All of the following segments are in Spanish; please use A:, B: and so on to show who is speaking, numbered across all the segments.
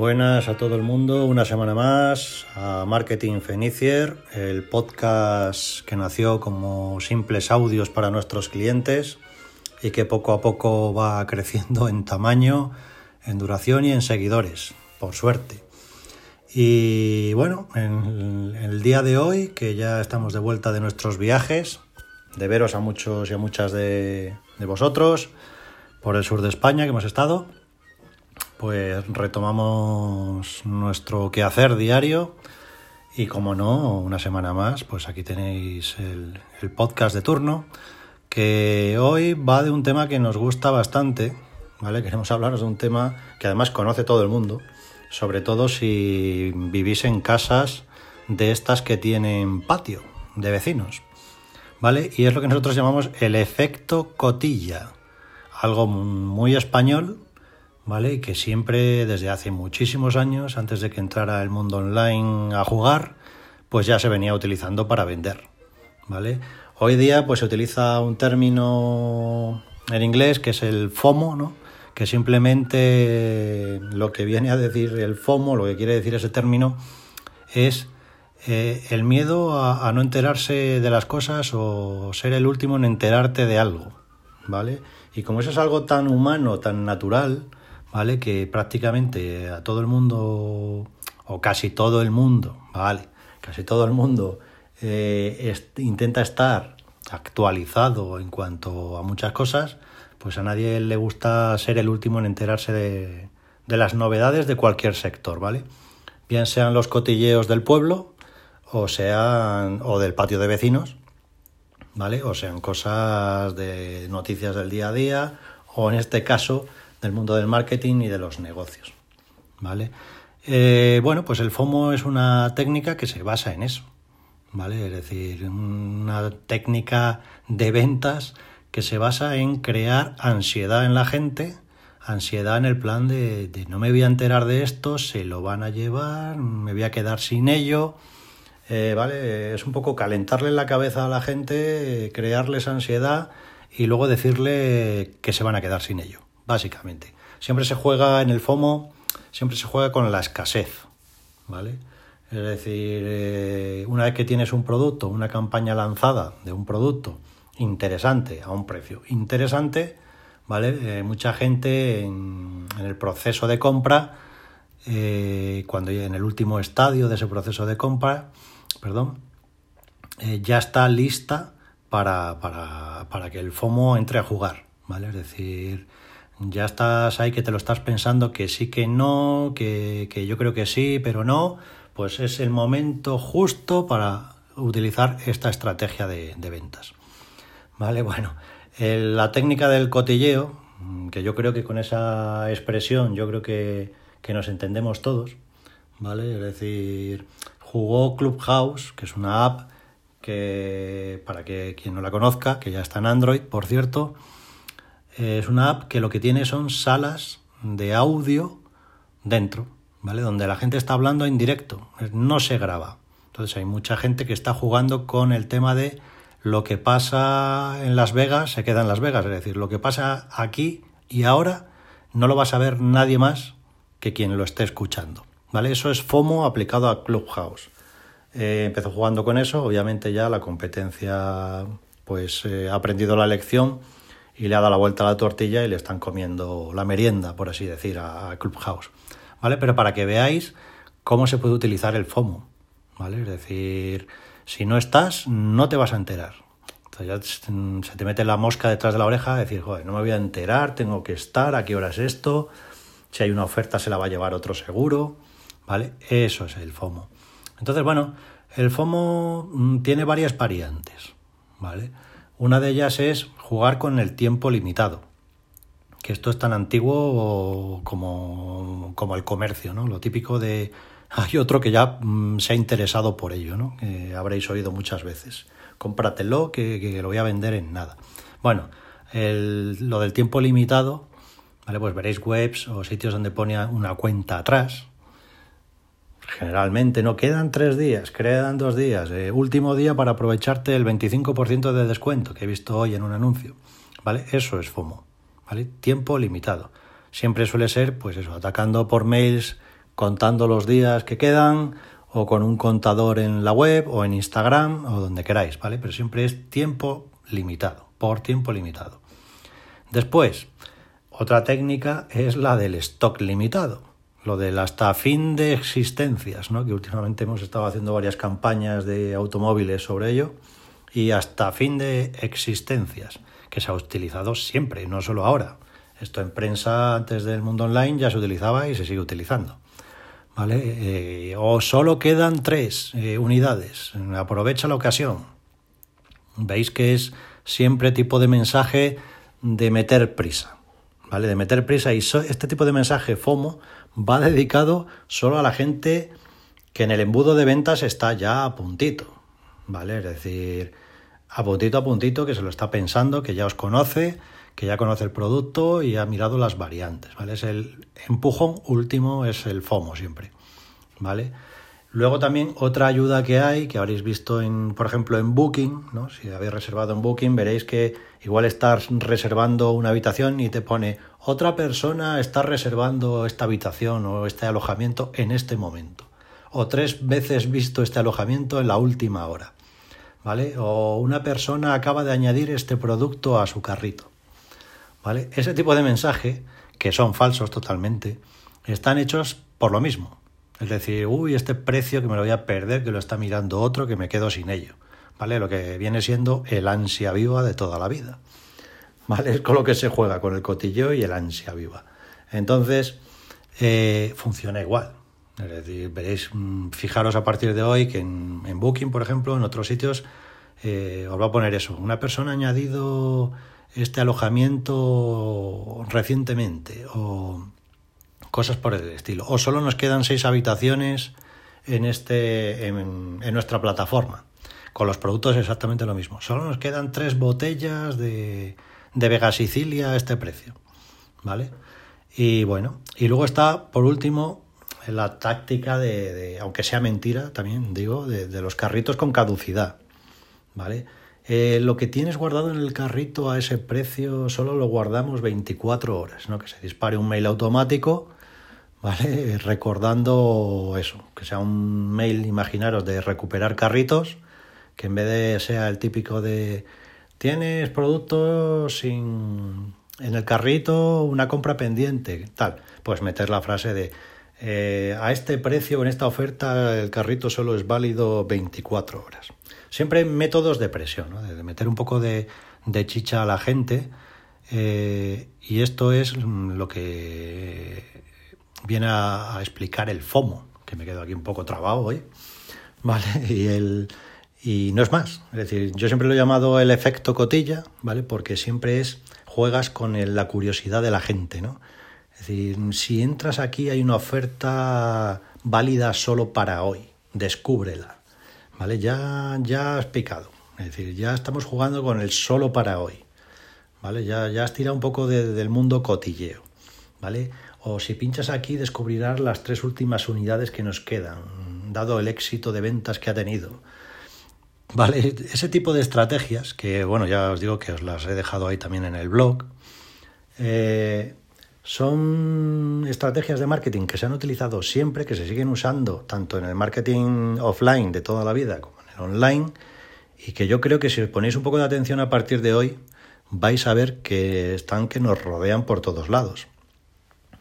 A: Buenas a todo el mundo, una semana más a Marketing Fenicier, el podcast que nació como simples audios para nuestros clientes y que poco a poco va creciendo en tamaño, en duración y en seguidores, por suerte. Y bueno, en el día de hoy, que ya estamos de vuelta de nuestros viajes, de veros a muchos y a muchas de, de vosotros por el sur de España que hemos estado, pues retomamos nuestro quehacer diario y como no, una semana más, pues aquí tenéis el, podcast de turno, que hoy va de un tema que nos gusta bastante, ¿vale? Queremos hablaros de un tema que además conoce todo el mundo, sobre todo si vivís en casas de estas que tienen patio de vecinos, ¿vale? Y es lo que nosotros llamamos el efecto cotilla, algo muy español, ¿vale? Y que siempre, desde hace muchísimos años, antes de que entrara el mundo online a jugar, pues ya se venía utilizando para vender, ¿vale? Hoy día, pues se utiliza un término en inglés que es el FOMO, ¿no? Que simplemente lo que viene a decir el FOMO, lo que quiere decir ese término, es eh, el miedo a, a no enterarse de las cosas o ser el último en enterarte de algo, ¿vale? Y como eso es algo tan humano, tan natural, ¿vale? Que prácticamente a todo el mundo, o casi todo el mundo, ¿vale? Casi todo el mundo eh, intenta estar actualizado en cuanto a muchas cosas, pues a nadie le gusta ser el último en enterarse de, de las novedades de cualquier sector, ¿vale? Bien sean los cotilleos del pueblo o sean o del patio de vecinos, ¿vale? O sean cosas de noticias del día a día o en este caso del mundo del marketing y de los negocios. ¿Vale? Eh, bueno, pues el FOMO es una técnica que se basa en eso. ¿Vale? Es decir, una técnica de ventas que se basa en crear ansiedad en la gente, ansiedad en el plan de, de, no me voy a enterar de esto, se lo van a llevar, me voy a quedar sin ello. Eh, ¿Vale? Es un poco calentarle la cabeza a la gente, crearles ansiedad y luego decirle que se van a quedar sin ello básicamente. Siempre se juega en el FOMO, siempre se juega con la escasez, ¿vale? Es decir, eh, una vez que tienes un producto, una campaña lanzada de un producto interesante a un precio interesante, ¿vale? Eh, mucha gente en, el proceso de compra, eh, cuando en el último estadio de ese proceso de compra, perdón, ya está lista para, para, para que el FOMO entre a jugar, ¿vale? Es decir, ya estás ahí que te lo estás pensando que sí, que no, que, yo creo que sí, pero no, pues es el momento justo para utilizar esta estrategia de, ventas. Vale, bueno, la técnica del cotilleo, que yo creo que con esa expresión yo creo que, que nos entendemos todos, ¿vale? Es decir, jugó Clubhouse, que es una app que, para que quien no la conozca, que ya está en Android, por cierto, es una app que lo que tiene son salas de audio dentro, ¿vale? Donde la gente está hablando en directo, no se graba. Entonces hay mucha gente que está jugando con el tema de lo que pasa en Las Vegas se queda en Las Vegas, es decir, lo que pasa aquí y ahora no lo va a saber nadie más que quien lo esté escuchando, ¿vale? Eso es FOMO aplicado a Clubhouse. Eh, empezó jugando con eso, obviamente ya la competencia pues eh, ha aprendido la lección y le ha dado la vuelta a la tortilla y le están comiendo la merienda, por así decir, a, Clubhouse. ¿Vale? Pero para que veáis cómo se puede utilizar el FOMO. ¿Vale? Es decir, si no estás, no te vas a enterar. Entonces ya se te mete la mosca detrás de la oreja, decir, joder, no me voy a enterar, tengo que estar, a qué hora es esto, si hay una oferta se la va a llevar otro seguro, ¿vale? Eso es el FOMO. Entonces, bueno, el FOMO mm, tiene varias variantes, ¿vale? Una de ellas es jugar con el tiempo limitado, que esto es tan antiguo como, como el comercio, ¿no? Lo típico de... Hay otro que ya mm, se ha interesado por ello, ¿no? Que habréis oído muchas veces. Cómpratelo, que, que lo voy a vender en nada. Bueno, lo del tiempo limitado, ¿vale? Pues veréis webs o sitios donde pone una cuenta atrás, generalmente no quedan tres días, quedan dos días, eh, último día para aprovecharte el 25% de descuento que he visto hoy en un anuncio, ¿vale? Eso es FOMO, ¿vale? Tiempo limitado. Siempre suele ser, pues eso, atacando por mails contando los días que quedan o con un contador en la web o en Instagram o donde queráis, ¿vale? Pero siempre es tiempo limitado, por tiempo limitado. Después, otra técnica es la del stock limitado, lo del hasta fin de existencias, ¿no? Que últimamente hemos estado haciendo varias campañas de automóviles sobre ello y hasta fin de existencias, que se ha utilizado siempre, no solo ahora. Esto en prensa antes del mundo online ya se utilizaba y se sigue utilizando. ¿Vale? Eh, o solo quedan tres eh, unidades. Aprovecha la ocasión. Veis que es siempre tipo de mensaje de meter prisa. ¿Vale? De meter prisa. Y este tipo de mensaje FOMO va dedicado solo a la gente que en el embudo de ventas está ya a puntito. ¿Vale? Es decir, a puntito a puntito que se lo está pensando, que ya os conoce que ya conoce el producto y ha mirado las variantes, ¿vale? Es el empujón último, es el FOMO siempre, ¿vale? Luego también otra ayuda que hay, que habréis visto en, por ejemplo, en Booking, ¿no? Si habéis reservado en Booking, veréis que igual estás reservando una habitación y te pone otra persona está reservando esta habitación o este alojamiento en este momento. O tres veces visto este alojamiento en la última hora. ¿Vale? O una persona acaba de añadir este producto a su carrito. ¿vale? Ese tipo de mensaje, que son falsos totalmente, están hechos por lo mismo. Es decir, uy, este precio que me lo voy a perder, que lo está mirando otro, que me quedo sin ello. ¿Vale? Lo que viene siendo el ansia viva de toda la vida. ¿Vale? Es con lo que se juega, con el cotilleo y el ansia viva. Entonces, eh, funciona igual. Es decir, veréis, mm, fijaros a partir de hoy que en, Booking, por ejemplo, en otros sitios, eh, os va a poner eso. Una persona ha añadido este alojamiento recientemente o cosas por el estilo. O solo nos quedan seis habitaciones en, este, en, nuestra plataforma. Con los productos exactamente lo mismo. Solo nos quedan tres botellas de, de Vega Sicilia a este precio. ¿Vale? Y bueno, y luego está, por último, la táctica de, aunque sea mentira también, digo, de, de los carritos con caducidad. ¿Vale? Eh, lo que tienes guardado en el carrito a ese precio solo lo guardamos 24 horas, ¿no? Que se dispare un mail automático, ¿vale? Recordando eso, que sea un mail, imaginaros, de recuperar carritos, que en vez de sea el típico de tienes productos sin en el carrito una compra pendiente, tal, pues meter la frase de eh, a este precio, en esta oferta, el carrito solo es válido 24 horas. Siempre métodos de presión, de meter un poco de, chicha a la gente. Eh, y esto es lo que viene a, explicar el FOMO, que me quedo aquí un poco trabado hoy. ¿Vale? Y, el, y no es más. Es decir, yo siempre lo he llamado el efecto cotilla, ¿vale? Porque siempre es juegas con la curiosidad de la gente, ¿no? Es decir, si entras aquí hay una oferta válida solo para hoy, descúbrela. ¿vale? Ya, ya has picado. Es decir, ya estamos jugando con el solo para hoy. ¿Vale? Ya, ya has tirado un poco del mundo cotilleo. ¿Vale? O si pinchas aquí descubrirás las tres últimas unidades que nos quedan, dado el éxito de ventas que ha tenido. ¿Vale? Ese tipo de estrategias, que bueno, ya os digo que os las he dejado ahí también en el blog, eh, son estrategias de marketing que se han utilizado siempre, que se siguen usando tanto en el marketing offline de toda la vida como en el online, y que yo creo que si os ponéis un poco de atención a partir de hoy, vais a ver que están que nos rodean por todos lados.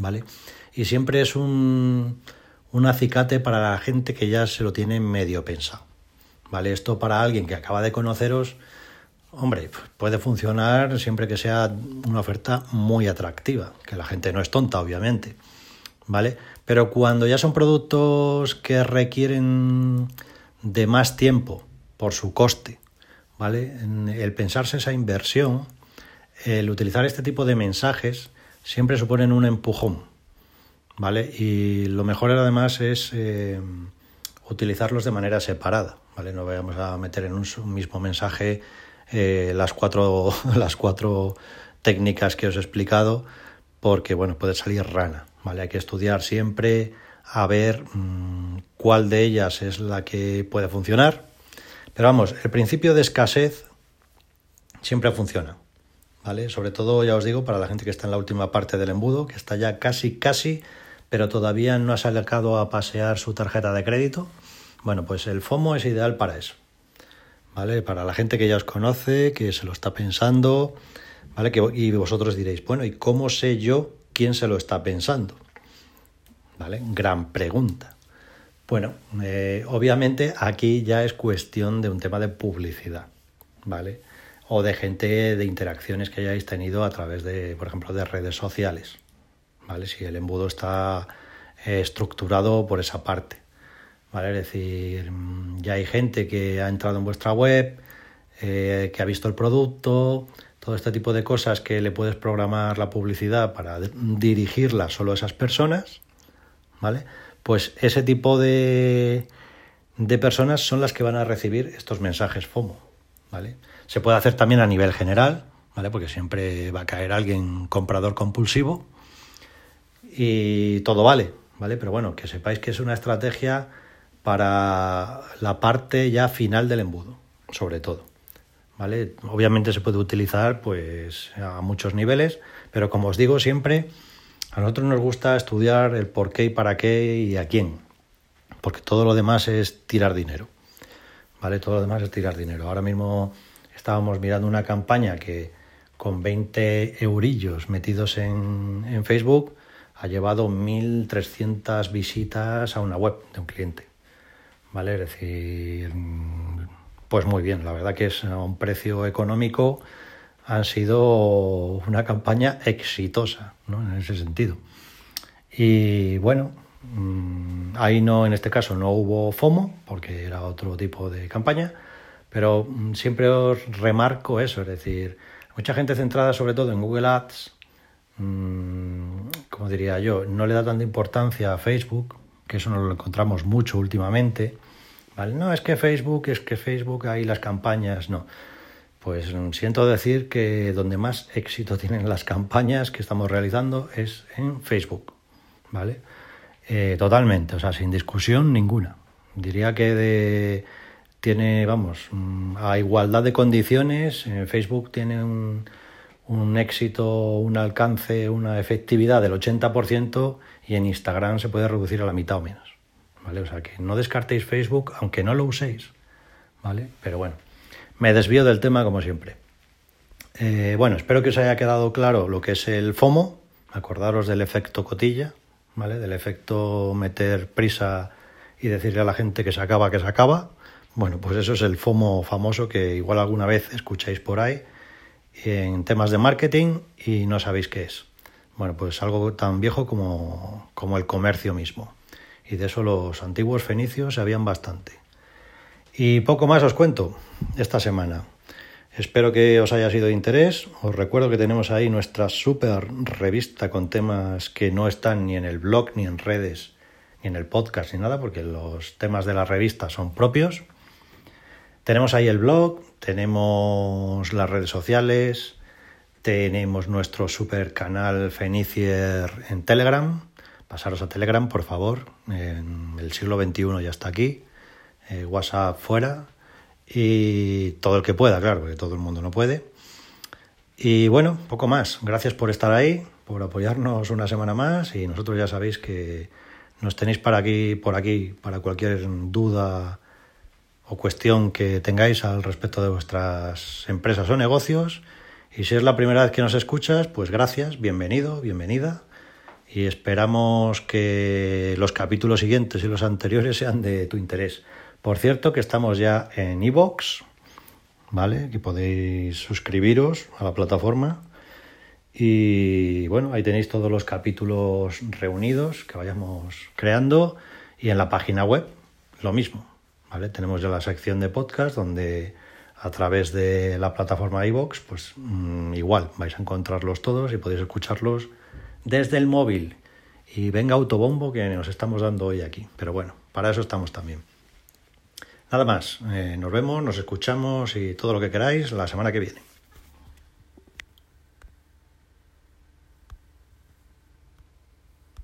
A: ¿Vale? Y siempre es un, un acicate para la gente que ya se lo tiene medio pensado. ¿Vale? Esto para alguien que acaba de conoceros, Hombre, puede funcionar siempre que sea una oferta muy atractiva, que la gente no es tonta, obviamente, ¿vale? Pero cuando ya son productos que requieren de más tiempo por su coste, ¿vale? El pensarse esa inversión, el utilizar este tipo de mensajes, siempre suponen un empujón, ¿vale? Y lo mejor además es eh, utilizarlos de manera separada, ¿vale? No vayamos a meter en un mismo mensaje eh, las, cuatro, las cuatro técnicas que os he explicado porque bueno, puede salir rana, ¿vale? Hay que estudiar siempre a ver mm, cuál de ellas es la que puede funcionar. Pero vamos, el principio de escasez siempre funciona, ¿vale? Sobre todo, ya os digo, para la gente que está en la última parte del embudo, que está ya casi, casi pero todavía no ha sacado a pasear su tarjeta de crédito. Bueno, pues el FOMO es ideal para eso. ¿Vale? Para la gente que ya os conoce, que se lo está pensando, ¿vale? Que, y vosotros diréis, bueno, ¿y cómo sé yo quién se lo está pensando? ¿Vale? Gran pregunta. Bueno, eh, obviamente aquí ya es cuestión de un tema de publicidad, ¿vale? O de gente, de interacciones que hayáis tenido a través de, por ejemplo, de redes sociales, ¿vale? Si el embudo está eh, estructurado por esa parte, ¿vale? Es decir, mm, ya hay gente que ha entrado en vuestra web, eh, que ha visto el producto, todo este tipo de cosas que le puedes programar la publicidad para dirigirla solo a esas personas, ¿vale? Pues ese tipo de, de personas son las que van a recibir estos mensajes FOMO, ¿vale? Se puede hacer también a nivel general, ¿vale? Porque siempre va a caer alguien comprador compulsivo y todo vale, ¿vale? Pero bueno, que sepáis que es una estrategia para la parte ya final del embudo, sobre todo. ¿Vale? Obviamente se puede utilizar pues a muchos niveles, pero como os digo siempre, a nosotros nos gusta estudiar el por qué y para qué y a quién, porque todo lo demás es tirar dinero. ¿Vale? Todo lo demás es tirar dinero. Ahora mismo estábamos mirando una campaña que con 20 eurillos metidos en, en Facebook ha llevado 1.300 visitas a una web de un cliente. ¿Vale? Es decir, pues muy bien, la verdad que es a un precio económico han sido una campaña exitosa, ¿no? En ese sentido. Y bueno, mm, ahí no, en este caso no hubo FOMO, porque era otro tipo de campaña, pero mm, siempre os remarco eso, es decir, mucha gente centrada sobre todo en Google Ads, mm, como diría yo, no le da tanta importancia a Facebook, que eso no lo encontramos mucho últimamente. ¿vale? No, es que Facebook, es que Facebook, hay las campañas, no. Pues siento decir que donde más éxito tienen las campañas que estamos realizando es en Facebook, ¿vale? Eh, totalmente, o sea, sin discusión ninguna. Diría que de, tiene, vamos, mm, a igualdad de condiciones, en Facebook tiene un, un éxito, un alcance, una efectividad del 80% y en Instagram se puede reducir a la mitad o menos, ¿vale? O sea, que no descartéis Facebook aunque no lo uséis, ¿vale? Pero bueno. Me desvío del tema como siempre. Eh, bueno, espero que os haya quedado claro lo que es el FOMO. Acordaros del efecto cotilla, ¿vale? Del efecto meter prisa y decirle a la gente que se acaba, que se acaba. Bueno, pues eso es el FOMO famoso que igual alguna vez escucháis por ahí en temas de marketing y no sabéis qué es. Bueno, pues algo tan viejo como, como el comercio mismo. Y de eso los antiguos fenicios sabían bastante. Y poco más os cuento esta semana. Espero que os haya sido de interés. Os recuerdo que tenemos ahí nuestra super revista con temas que no están ni en el blog, ni en redes, ni en el podcast, ni nada, porque los temas de la revista son propios. Tenemos ahí el blog, tenemos las redes sociales, tenemos nuestro super canal Fenicier en Telegram. Pasaros a Telegram, por favor. En el siglo XXI ya está aquí. Eh, WhatsApp fuera y todo el que pueda, claro, porque todo el mundo no puede. Y bueno, poco más. Gracias por estar ahí, por apoyarnos una semana más y nosotros ya sabéis que nos tenéis para aquí, por aquí para cualquier duda o cuestión que tengáis al respecto de vuestras empresas o negocios. Y si es la primera vez que nos escuchas, pues gracias, bienvenido, bienvenida. Y esperamos que los capítulos siguientes y los anteriores sean de tu interés. Por cierto que estamos ya en iVoox, ¿vale? Que podéis suscribiros a la plataforma. Y bueno, ahí tenéis todos los capítulos reunidos que vayamos creando. Y en la página web, lo mismo, Tenemos ya la sección de podcast donde a través de la plataforma iVoox, pues mm, igual vais a encontrarlos todos y podéis escucharlos desde el móvil. Y venga autobombo que nos estamos dando hoy aquí. Pero bueno, para eso estamos también. Nada más, eh, nos vemos, nos escuchamos y todo lo que queráis la semana que viene.